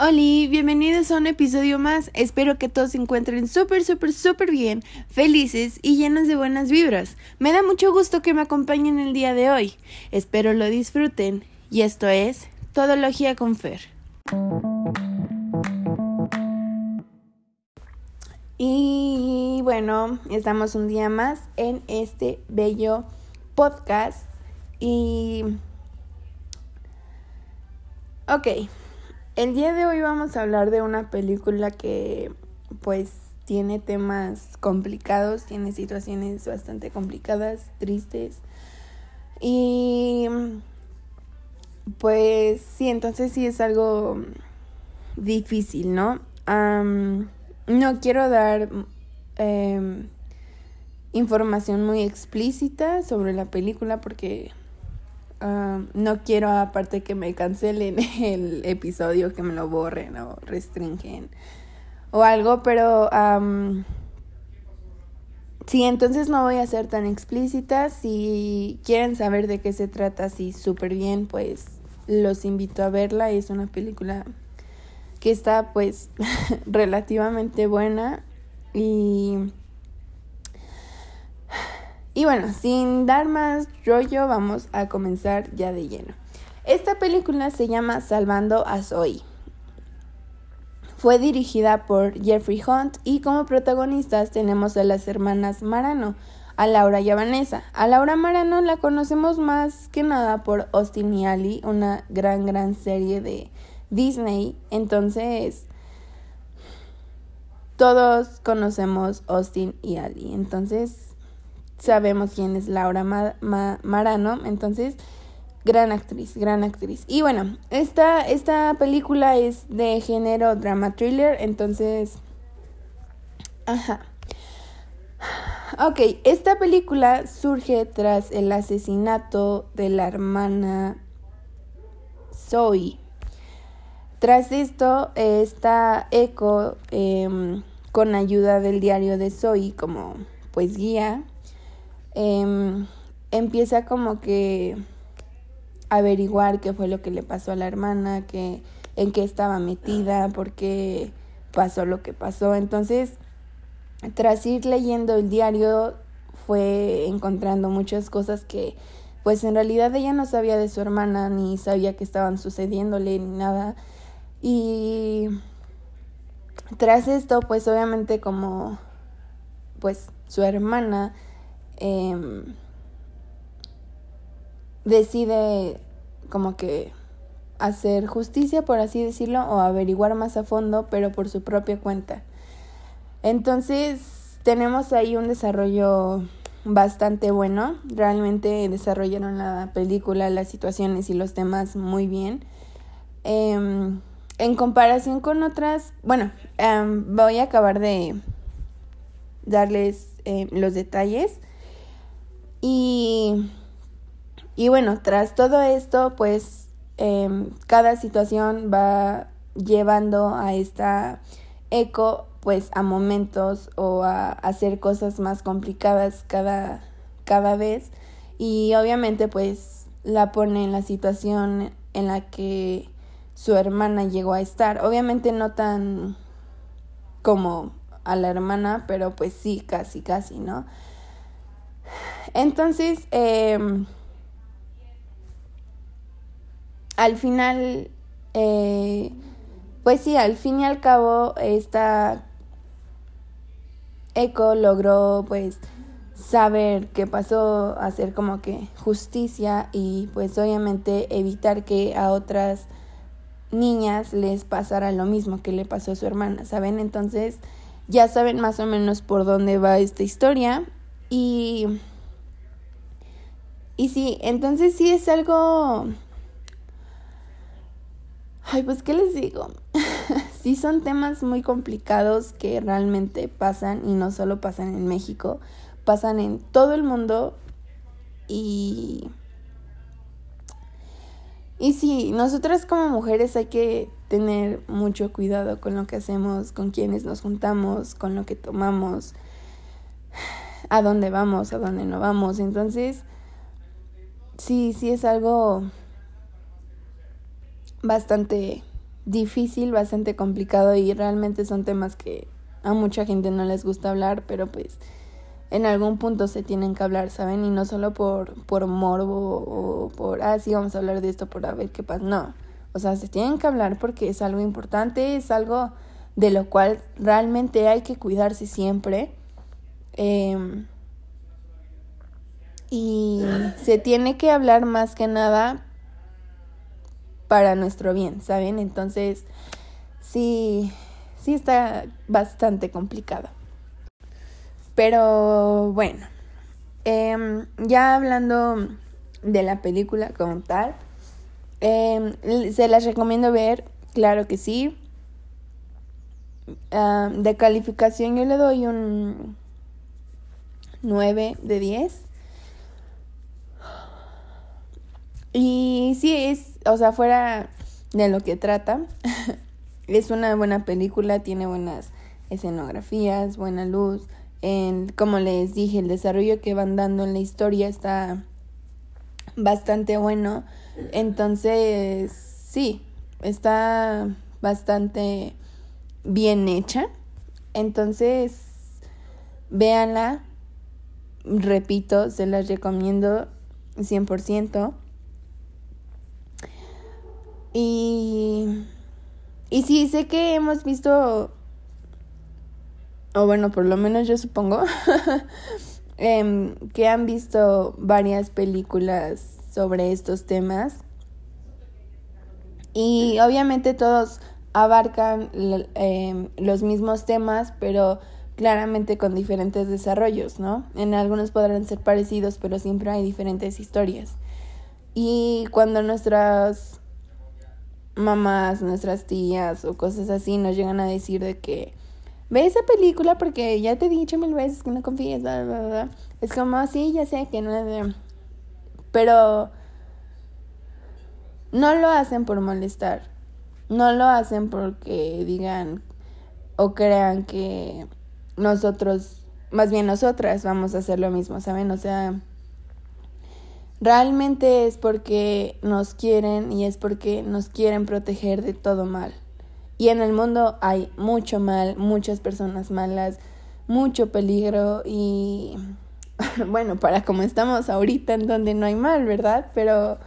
Hola, bienvenidos a un episodio más. Espero que todos se encuentren súper, súper, súper bien, felices y llenos de buenas vibras. Me da mucho gusto que me acompañen el día de hoy. Espero lo disfruten. Y esto es Todología con Fer. Y bueno, estamos un día más en este bello podcast. Y... Ok. El día de hoy vamos a hablar de una película que pues tiene temas complicados, tiene situaciones bastante complicadas, tristes. Y pues sí, entonces sí es algo difícil, ¿no? no quiero dar em, información muy explícita sobre la película porque no quiero aparte que me cancelen el episodio, que me lo borren o restringen o algo, pero sí, entonces no voy a ser tan explícita. Si quieren saber de qué se trata así súper bien, pues los invito a verla. Es una película que está pues relativamente buena y y bueno, sin dar más rollo, vamos a comenzar ya de lleno. Esta película se llama Salvando a Zoe. Fue dirigida por Jeffrey Hunt y como protagonistas tenemos a las hermanas Marano, a Laura y a Vanessa. A Laura Marano la conocemos más que nada por Austin y Ali, una gran, gran serie de Disney. Entonces, todos conocemos Austin y Ali. Entonces, sabemos quién es Laura Marano, entonces gran actriz, gran actriz. Y bueno, esta, esta película es de género drama thriller, entonces... Ajá. Ok, esta película surge tras el asesinato de la hermana Zoe. Tras esto, esta Echo, em, con ayuda del diario de Zoe como pues guía, Em, empieza como que averiguar qué fue lo que le pasó a la hermana, que, en qué estaba metida, por qué pasó lo que pasó. Entonces, tras ir leyendo el diario, fue encontrando muchas cosas que, pues en realidad ella no sabía de su hermana, ni sabía que estaban sucediéndole, ni nada. Y tras esto, pues obviamente como, pues su hermana Em, decide como que hacer justicia, por así decirlo, o averiguar más a fondo, pero por su propia cuenta. Entonces, tenemos ahí un desarrollo bastante bueno. Realmente desarrollaron la película, las situaciones y los temas muy bien. Em, en comparación con otras, bueno, em, voy a acabar de darles los detalles. Y, y bueno, tras todo esto, pues em, cada situación va llevando a esta eco pues a momentos o a hacer cosas más complicadas cada, cada vez y obviamente pues la pone en la situación en la que su hermana llegó a estar. Obviamente no tan como a la hermana, pero pues sí, casi, casi, ¿no? Entonces, em, al final, eh, pues sí, al fin y al cabo, esta Eco logró pues saber qué pasó, hacer como que justicia y pues obviamente evitar que a otras niñas les pasara lo mismo que le pasó a su hermana, ¿saben? Entonces ya saben más o menos por dónde va esta historia y y sí, entonces sí es algo... Ay, pues, ¿qué les digo? sí son temas muy complicados que realmente pasan y no solo pasan en México, pasan en todo el mundo y... Y sí, nosotras como mujeres hay que tener mucho cuidado con lo que hacemos, con quienes nos juntamos, con lo que tomamos, a dónde vamos, a dónde no vamos. Entonces, sí, sí es algo bastante difícil, bastante complicado y realmente son temas que a mucha gente no les gusta hablar, pero pues en algún punto se tienen que hablar, ¿saben? Y no solo por, por morbo o por, ah, sí, vamos a hablar de esto por a ver qué pasa. No, o sea, se tienen que hablar porque es algo importante, es algo de lo cual realmente hay que cuidarse siempre. Em, y se tiene que hablar más que nada para nuestro bien, ¿saben? Entonces, sí, sí está bastante complicado. Pero bueno, em, ya hablando de la película como tal, em, se las recomiendo ver, claro que sí. de calificación yo le doy un 9 de 10. Y sí, es, o sea, fuera de lo que trata, es una buena película, tiene buenas escenografías, buena luz. Como les dije, el desarrollo que van dando en la historia está bastante bueno. Entonces, sí, está bastante bien hecha. Entonces, véanla. Repito, se las recomiendo 100%. Y, y sí, sé que hemos visto, o bueno, por lo menos yo supongo, em, que han visto varias películas sobre estos temas. Y obviamente todos abarcan em, los mismos temas, pero claramente con diferentes desarrollos, ¿no? En algunos podrán ser parecidos, pero siempre hay diferentes historias. Y cuando nuestras mamás, nuestras tías o cosas así nos llegan a decir de que ve esa película porque ya te he dicho mil veces que no confíes, es como así, ya sé que no es pero no lo hacen por molestar, no lo hacen porque digan o crean que nosotros, más bien nosotras vamos a hacer lo mismo, ¿saben? O sea, Realmente es porque nos quieren y es porque nos quieren proteger de todo mal. Y en el mundo hay mucho mal, muchas personas malas, mucho peligro y bueno, para como estamos ahorita en donde no hay mal, ¿verdad? Pero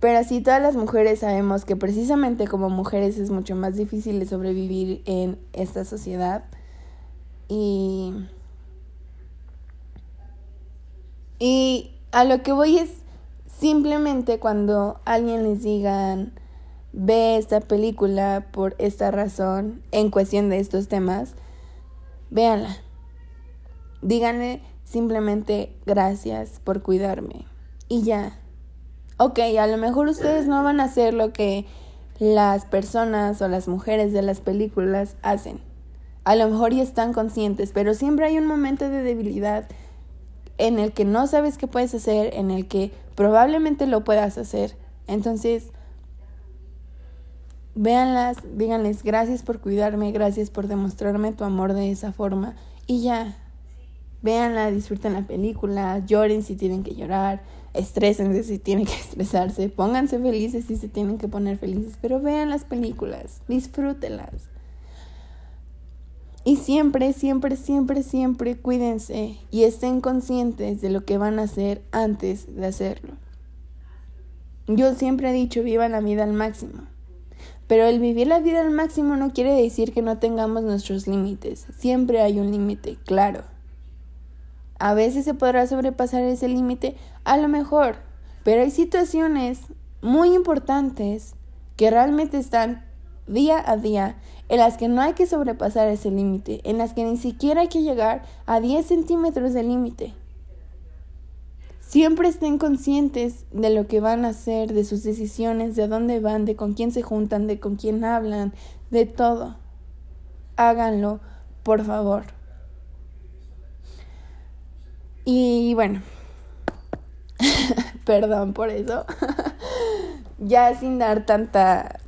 pero sí todas las mujeres sabemos que precisamente como mujeres es mucho más difícil de sobrevivir en esta sociedad y y a lo que voy es simplemente cuando alguien les digan ve esta película por esta razón en cuestión de estos temas, véanla. Díganle simplemente gracias por cuidarme. Y ya. Ok, a lo mejor ustedes no van a hacer lo que las personas o las mujeres de las películas hacen. A lo mejor ya están conscientes, pero siempre hay un momento de debilidad en el que no sabes qué puedes hacer, en el que probablemente lo puedas hacer. Entonces, véanlas, díganles gracias por cuidarme, gracias por demostrarme tu amor de esa forma y ya. Véanla, disfruten la película, lloren si tienen que llorar, estrésense si tienen que estresarse, pónganse felices si se tienen que poner felices, pero vean las películas, disfrútenlas. Y siempre, siempre, siempre, siempre cuídense y estén conscientes de lo que van a hacer antes de hacerlo. Yo siempre he dicho, viva la vida al máximo. Pero el vivir la vida al máximo no quiere decir que no tengamos nuestros límites. Siempre hay un límite, claro. A veces se podrá sobrepasar ese límite, a lo mejor, pero hay situaciones muy importantes que realmente están día a día en las que no hay que sobrepasar ese límite, en las que ni siquiera hay que llegar a 10 centímetros de límite. Siempre estén conscientes de lo que van a hacer, de sus decisiones, de dónde van, de con quién se juntan, de con quién hablan, de todo. Háganlo, por favor. Y bueno, perdón por eso. ya sin dar tanta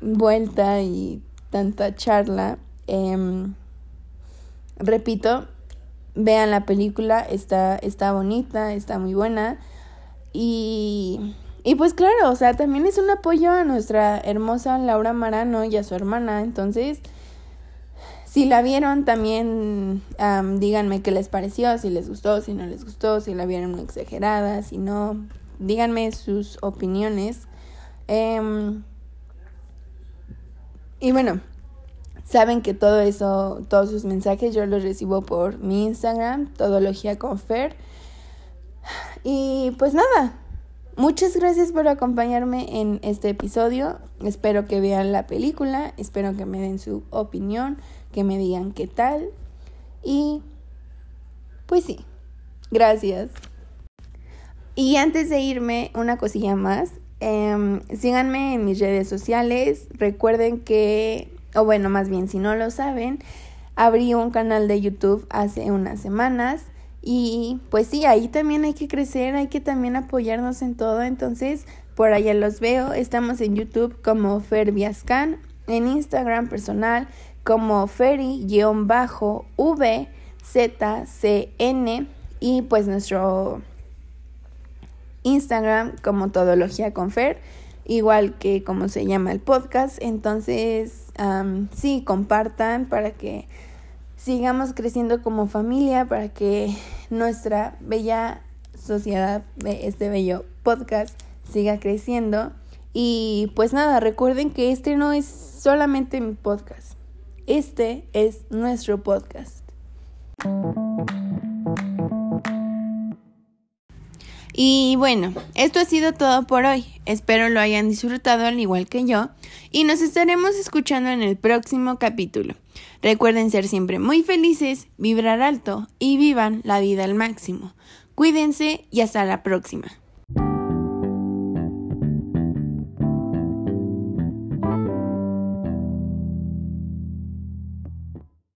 vuelta y tanta charla, em, repito, vean la película, está, está bonita, está muy buena. Y, Y pues claro, o sea, también es un apoyo a nuestra hermosa Laura Marano y a su hermana. Entonces, si la vieron, también díganme qué les pareció, si les gustó, si no les gustó, si la vieron muy exagerada, si no, díganme sus opiniones. Em, y bueno, saben que todo eso, todos sus mensajes yo los recibo por mi Instagram, Todología Confer. Y pues nada, muchas gracias por acompañarme en este episodio. Espero que vean la película, espero que me den su opinión, que me digan qué tal. Y pues sí, gracias. Y antes de irme, una cosilla más. Em, síganme en mis redes sociales. Recuerden que, o bueno, más bien si no lo saben, abrí un canal de YouTube hace unas semanas. Y pues sí, ahí también hay que crecer, hay que también apoyarnos en todo. Entonces, por allá los veo. Estamos en YouTube como Ferbiascan, en Instagram personal como Ferry-VZCN y pues nuestro Instagram como Todología con Fer, igual que como se llama el podcast. Entonces, sí, compartan para que sigamos creciendo como familia, para que nuestra bella sociedad, este bello podcast, siga creciendo. Y pues nada, recuerden que este no es solamente mi podcast, este es nuestro podcast. Y bueno, esto ha sido todo por hoy. Espero lo hayan disfrutado al igual que yo y nos estaremos escuchando en el próximo capítulo. Recuerden ser siempre muy felices, vibrar alto y vivan la vida al máximo. Cuídense y hasta la próxima.